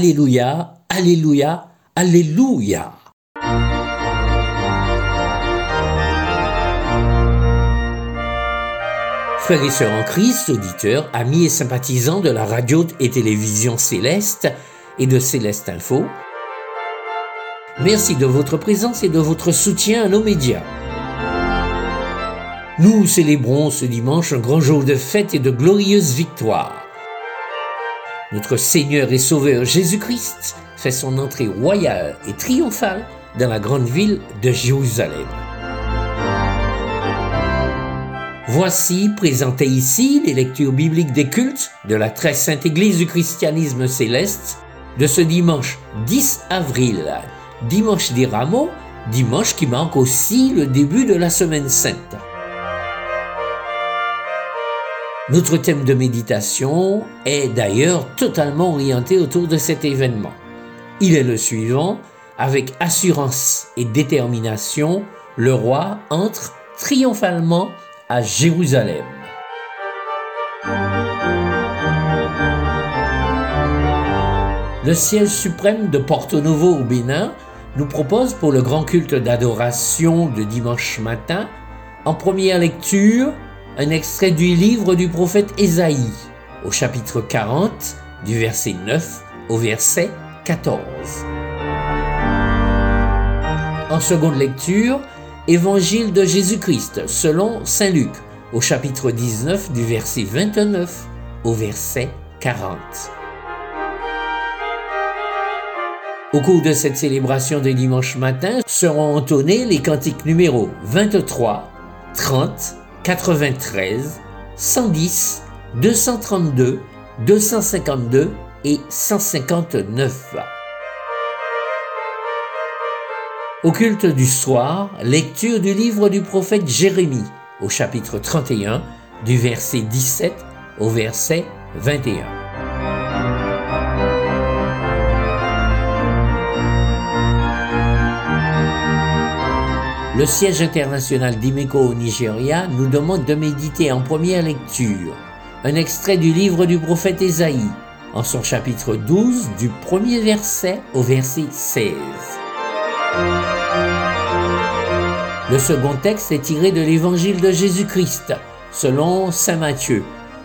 Alléluia, Alléluia, Alléluia. Frères et sœurs en Christ, auditeurs, amis et sympathisants de la radio et télévision Céleste et de Céleste Info, merci de votre présence et de votre soutien à nos médias. Nous célébrons ce dimanche un grand jour de fête et de glorieuse victoire. Notre Seigneur et Sauveur Jésus-Christ fait son entrée royale et triomphale dans la grande ville de Jérusalem. Voici présentées ici les lectures bibliques des cultes de la très sainte Église du christianisme céleste de ce dimanche 10 avril, dimanche des rameaux, dimanche qui marque aussi le début de la semaine sainte. Notre thème de méditation est d'ailleurs totalement orienté autour de cet événement. Il est le suivant, avec assurance et détermination, le roi entre triomphalement à Jérusalem. Le siège suprême de Porto Novo au Bénin nous propose pour le grand culte d'adoration de dimanche matin, en première lecture, un extrait du livre du prophète Ésaïe, au chapitre 40, du verset 9 au verset 14. En seconde lecture, Évangile de Jésus-Christ selon Saint Luc, au chapitre 19 du verset 29 au verset 40. Au cours de cette célébration de dimanche matin seront entonnés les cantiques numéros 23, 30, 93, 110, 232, 252 et 159. Au culte du soir, lecture du livre du prophète Jérémie au chapitre 31 du verset 17 au verset 21. Le siège international d'Imeko au Nigeria nous demande de méditer en première lecture un extrait du livre du prophète Ésaïe en son chapitre 12 du premier verset au verset 16. Le second texte est tiré de l'évangile de Jésus-Christ, selon Saint Matthieu,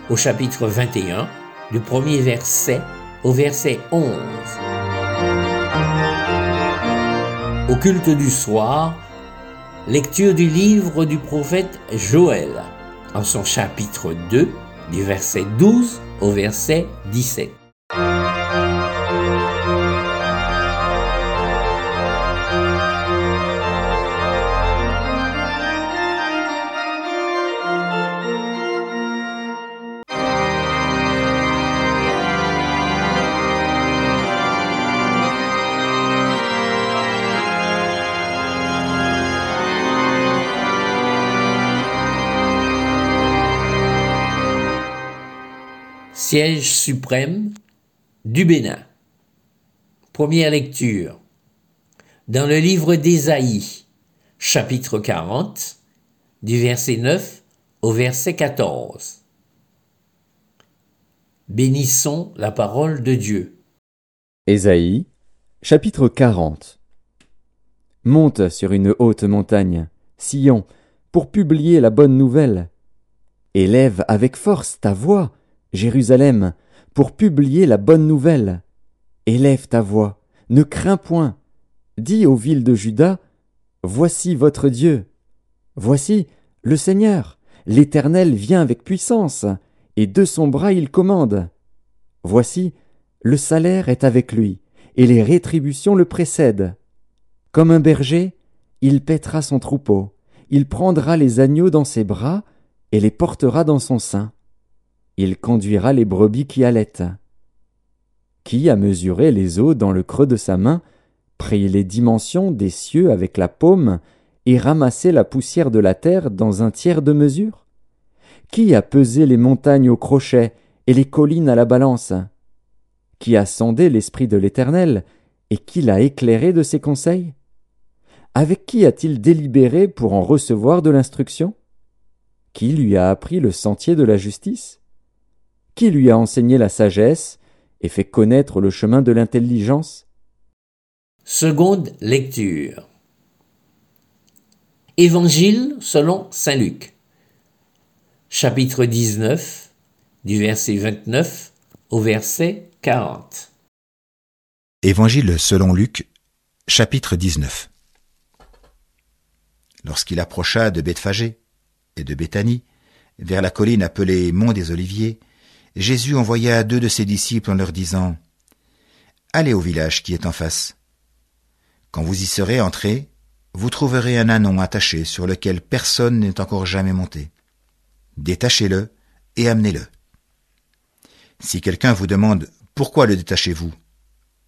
au chapitre 21, du premier verset au verset 11. Au culte du soir, lecture du livre du prophète Joël, en son chapitre 2, du verset 12 au verset 17. Siège suprême du Bénin. Première lecture. Dans le livre d'Ésaïe, chapitre 40, du verset 9 au verset 14. Bénissons la parole de Dieu. Ésaïe, chapitre 40 Monte sur une haute montagne, Sion, pour publier la bonne nouvelle. Élève avec force ta voix, Jérusalem, pour publier la bonne nouvelle. Élève ta voix, ne crains point. Dis aux villes de Juda, Voici votre Dieu. Voici le Seigneur, l'Éternel vient avec puissance, et de son bras il commande. Voici, le salaire est avec lui, et les rétributions le précèdent. Comme un berger, il paîtra son troupeau, il prendra les agneaux dans ses bras, et les portera dans son sein. Il conduira les brebis qui allaitent. Qui a mesuré les eaux dans le creux de sa main, pris les dimensions des cieux avec la paume, et ramassé la poussière de la terre dans un tiers de mesure? Qui a pesé les montagnes au crochet et les collines à la balance? Qui a sondé l'esprit de l'Éternel, et qui l'a éclairé de ses conseils? Avec qui a-t-il délibéré pour en recevoir de l'instruction? Qui lui a appris le sentier de la justice? Qui lui a enseigné la sagesse, et fait connaître le chemin de l'intelligence? Seconde lecture. Évangile selon Saint Luc. Chapitre 19, du verset 29 au verset 40. Évangile selon Luc, chapitre 19. Lorsqu'il approcha de Bethphagée et de Béthanie, vers la colline appelée Mont des Oliviers, Jésus envoya deux de ses disciples en leur disant Allez au village qui est en face. Quand vous y serez entrés, vous trouverez un anon attaché sur lequel personne n'est encore jamais monté. Détachez-le et amenez-le. Si quelqu'un vous demande pourquoi le détachez-vous,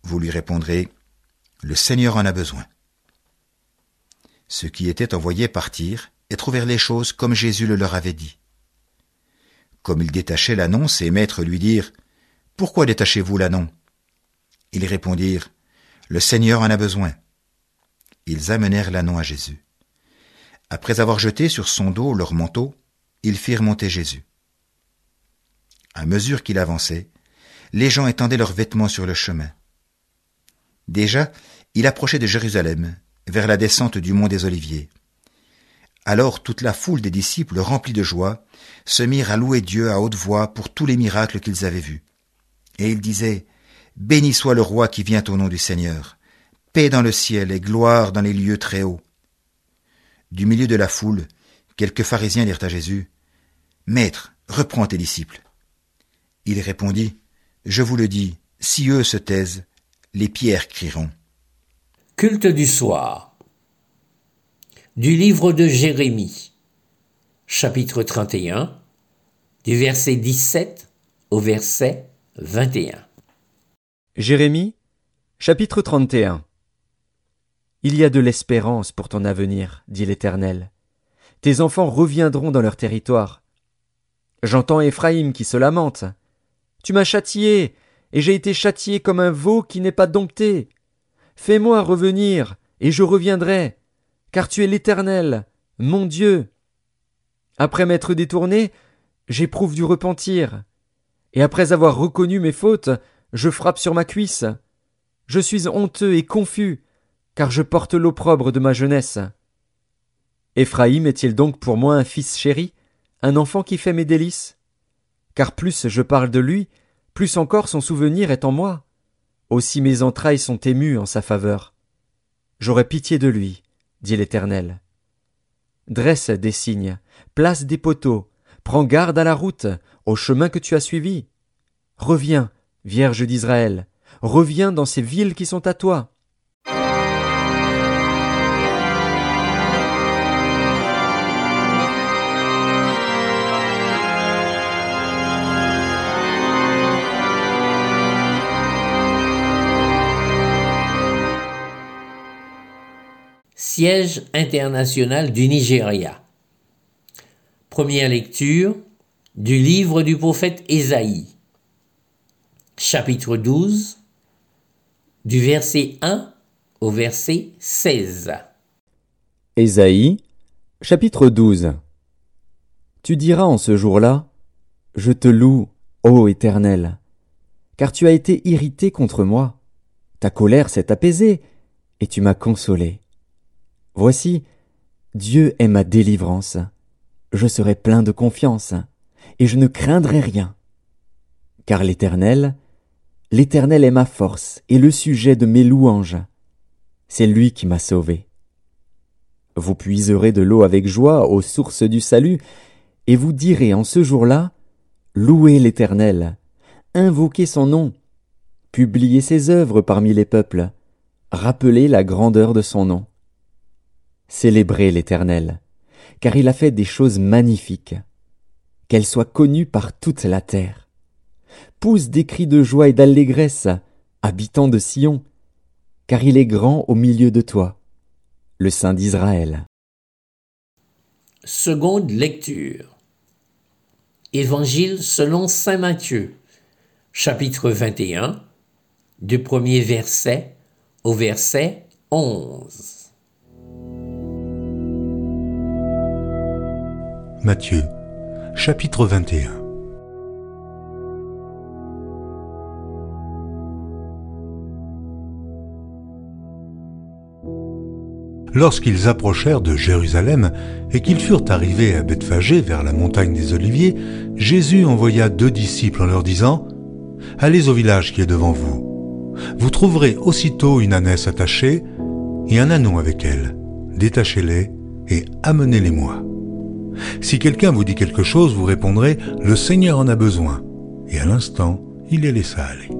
vous lui répondrez Le Seigneur en a besoin. Ceux qui étaient envoyés partirent et trouvèrent les choses comme Jésus le leur avait dit. Comme ils détachaient l'anon, ses maîtres lui dirent Pourquoi détachez-vous l'anon Ils répondirent Le Seigneur en a besoin. Ils amenèrent l'annon à Jésus. Après avoir jeté sur son dos leur manteau, ils firent monter Jésus. À mesure qu'il avançait, les gens étendaient leurs vêtements sur le chemin. Déjà, il approchait de Jérusalem, vers la descente du mont des Oliviers. Alors toute la foule des disciples, remplis de joie, se mirent à louer Dieu à haute voix pour tous les miracles qu'ils avaient vus. Et ils disaient, Béni soit le roi qui vient au nom du Seigneur paix dans le ciel et gloire dans les lieux très hauts. Du milieu de la foule, quelques pharisiens dirent à Jésus, Maître, reprends tes disciples. Il répondit, Je vous le dis, si eux se taisent, les pierres crieront. Culte du soir. Du livre de Jérémie, chapitre 31, du verset 17 au verset 21. Jérémie, chapitre 31 il y a de l'espérance pour ton avenir, dit l'Éternel. Tes enfants reviendront dans leur territoire. J'entends Éphraïm qui se lamente. Tu m'as châtié, et j'ai été châtié comme un veau qui n'est pas dompté. Fais-moi revenir, et je reviendrai, car tu es l'Éternel, mon Dieu. Après m'être détourné, j'éprouve du repentir, et après avoir reconnu mes fautes, je frappe sur ma cuisse. Je suis honteux et confus, car je porte l'opprobre de ma jeunesse. Éphraïm est-il donc pour moi un fils chéri, un enfant qui fait mes délices? Car plus je parle de lui, plus encore son souvenir est en moi. Aussi mes entrailles sont émues en sa faveur. J'aurai pitié de lui, dit l'Éternel. Dresse des signes, place des poteaux, prends garde à la route, au chemin que tu as suivi. Reviens, Vierge d'Israël, reviens dans ces villes qui sont à toi. Siège international du Nigeria. Première lecture du livre du prophète Ésaïe, chapitre 12, du verset 1 au verset 16. Ésaïe, chapitre 12 Tu diras en ce jour-là, Je te loue, ô Éternel, car tu as été irrité contre moi, ta colère s'est apaisée, et tu m'as consolé. Voici, Dieu est ma délivrance. Je serai plein de confiance, et je ne craindrai rien. Car l'Éternel, l'Éternel est ma force et le sujet de mes louanges. C'est lui qui m'a sauvé. Vous puiserez de l'eau avec joie aux sources du salut, et vous direz en ce jour-là, Louez l'Éternel, invoquez son nom, publiez ses œuvres parmi les peuples, rappelez la grandeur de son nom. Célébrez l'Éternel, car il a fait des choses magnifiques. Qu'elle soit connue par toute la terre. Pousse des cris de joie et d'allégresse, habitants de Sion, car il est grand au milieu de toi, le Saint d'Israël. Seconde lecture. Évangile selon Saint Matthieu, chapitre 21, du premier verset au verset 11. Matthieu, chapitre 21. Lorsqu'ils approchèrent de Jérusalem et qu'ils furent arrivés à Bethphagée vers la montagne des Oliviers, Jésus envoya deux disciples en leur disant Allez au village qui est devant vous. Vous trouverez aussitôt uneânesse attachée et un ânon avec elle. Détachez-les et amenez-les-moi. Si quelqu'un vous dit quelque chose, vous répondrez Le Seigneur en a besoin. Et à l'instant, il les laissa aller.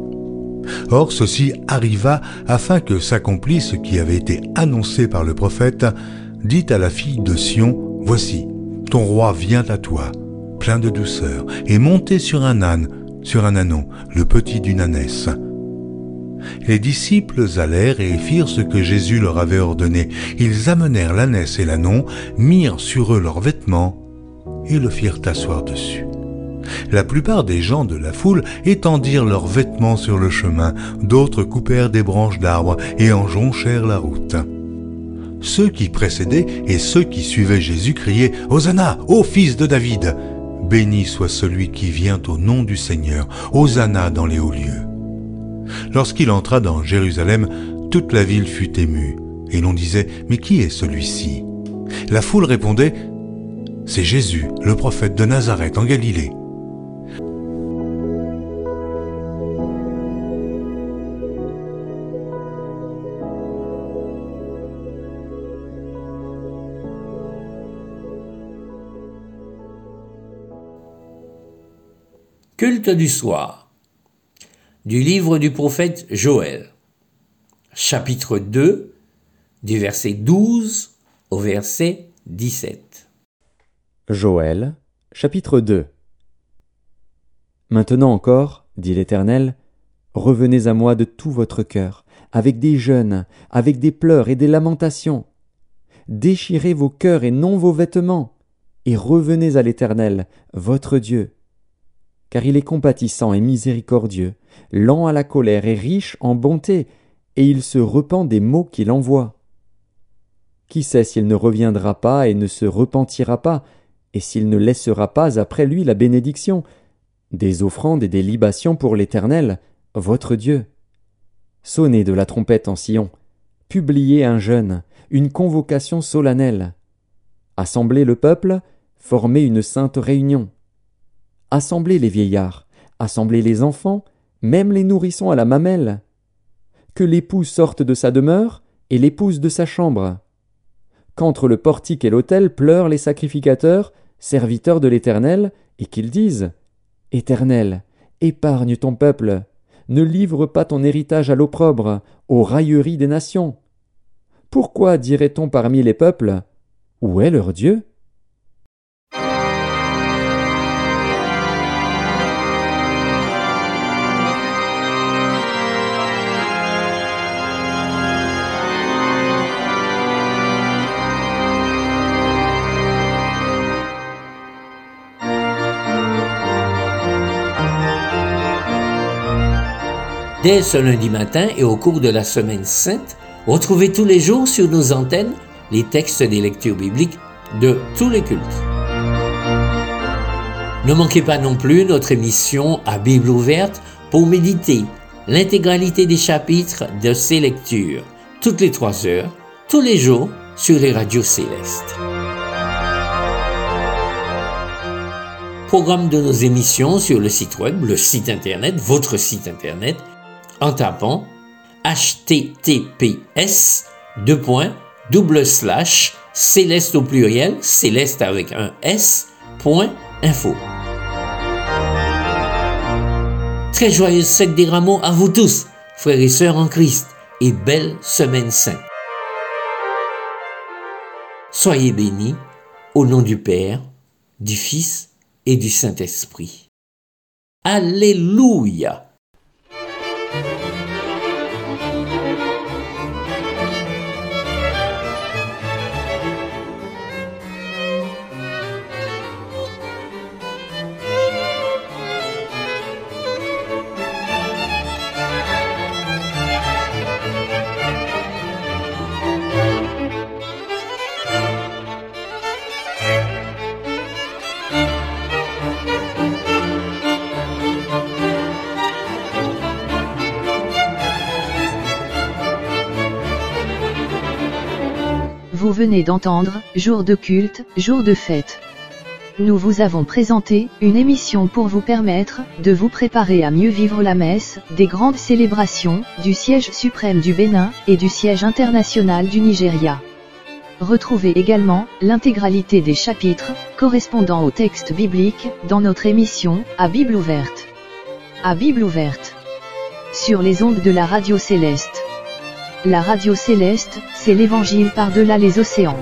Or ceci arriva afin que s'accomplisse ce qui avait été annoncé par le prophète, dit à la fille de Sion, Voici, ton roi vient à toi, plein de douceur, et monté sur un âne, sur un anon, le petit d'une ânesse. Les disciples allèrent et firent ce que Jésus leur avait ordonné. Ils amenèrent l'ânesse et l'anon, mirent sur eux leurs vêtements, et le firent asseoir dessus. La plupart des gens de la foule étendirent leurs vêtements sur le chemin, d'autres coupèrent des branches d'arbres et en jonchèrent la route. Ceux qui précédaient et ceux qui suivaient Jésus criaient Hosanna, ô fils de David Béni soit celui qui vient au nom du Seigneur, Hosanna dans les hauts lieux. Lorsqu'il entra dans Jérusalem, toute la ville fut émue, et l'on disait Mais qui est celui-ci? La foule répondait C'est Jésus, le prophète de Nazareth en Galilée. Culte du soir du livre du prophète Joël, chapitre 2, du verset 12 au verset 17. Joël, chapitre 2 Maintenant encore, dit l'Éternel, revenez à moi de tout votre cœur, avec des jeûnes, avec des pleurs et des lamentations. Déchirez vos cœurs et non vos vêtements, et revenez à l'Éternel, votre Dieu car il est compatissant et miséricordieux, lent à la colère et riche en bonté, et il se repent des maux qu'il envoie. Qui sait s'il ne reviendra pas et ne se repentira pas, et s'il ne laissera pas après lui la bénédiction, des offrandes et des libations pour l'Éternel, votre Dieu. Sonnez de la trompette en Sion, publiez un jeûne, une convocation solennelle. Assemblez le peuple, formez une sainte réunion assemblez les vieillards, assemblez les enfants, même les nourrissons à la mamelle. Que l'époux sorte de sa demeure et l'épouse de sa chambre. Qu'entre le portique et l'autel pleurent les sacrificateurs, serviteurs de l'Éternel, et qu'ils disent Éternel, épargne ton peuple, ne livre pas ton héritage à l'opprobre, aux railleries des nations. Pourquoi dirait-on parmi les peuples Où est leur Dieu? Dès ce lundi matin et au cours de la semaine sainte, retrouvez tous les jours sur nos antennes les textes des lectures bibliques de tous les cultes. Ne manquez pas non plus notre émission à Bible ouverte pour méditer l'intégralité des chapitres de ces lectures, toutes les trois heures, tous les jours, sur les radios célestes. Programme de nos émissions sur le site web, le site internet, votre site internet, en tapant https deux points double slash céleste au pluriel céleste avec un s point info. Très joyeuse fête des rameaux à vous tous, frères et sœurs en Christ, et belle semaine sainte. Soyez bénis au nom du Père, du Fils et du Saint-Esprit. Alléluia. Venez d'entendre, jour de culte, jour de fête. Nous vous avons présenté une émission pour vous permettre de vous préparer à mieux vivre la messe des grandes célébrations du siège suprême du Bénin et du siège international du Nigeria. Retrouvez également l'intégralité des chapitres correspondant au texte biblique dans notre émission à Bible ouverte. À Bible ouverte. Sur les ondes de la radio céleste. La radio céleste, c'est l'évangile par-delà les océans.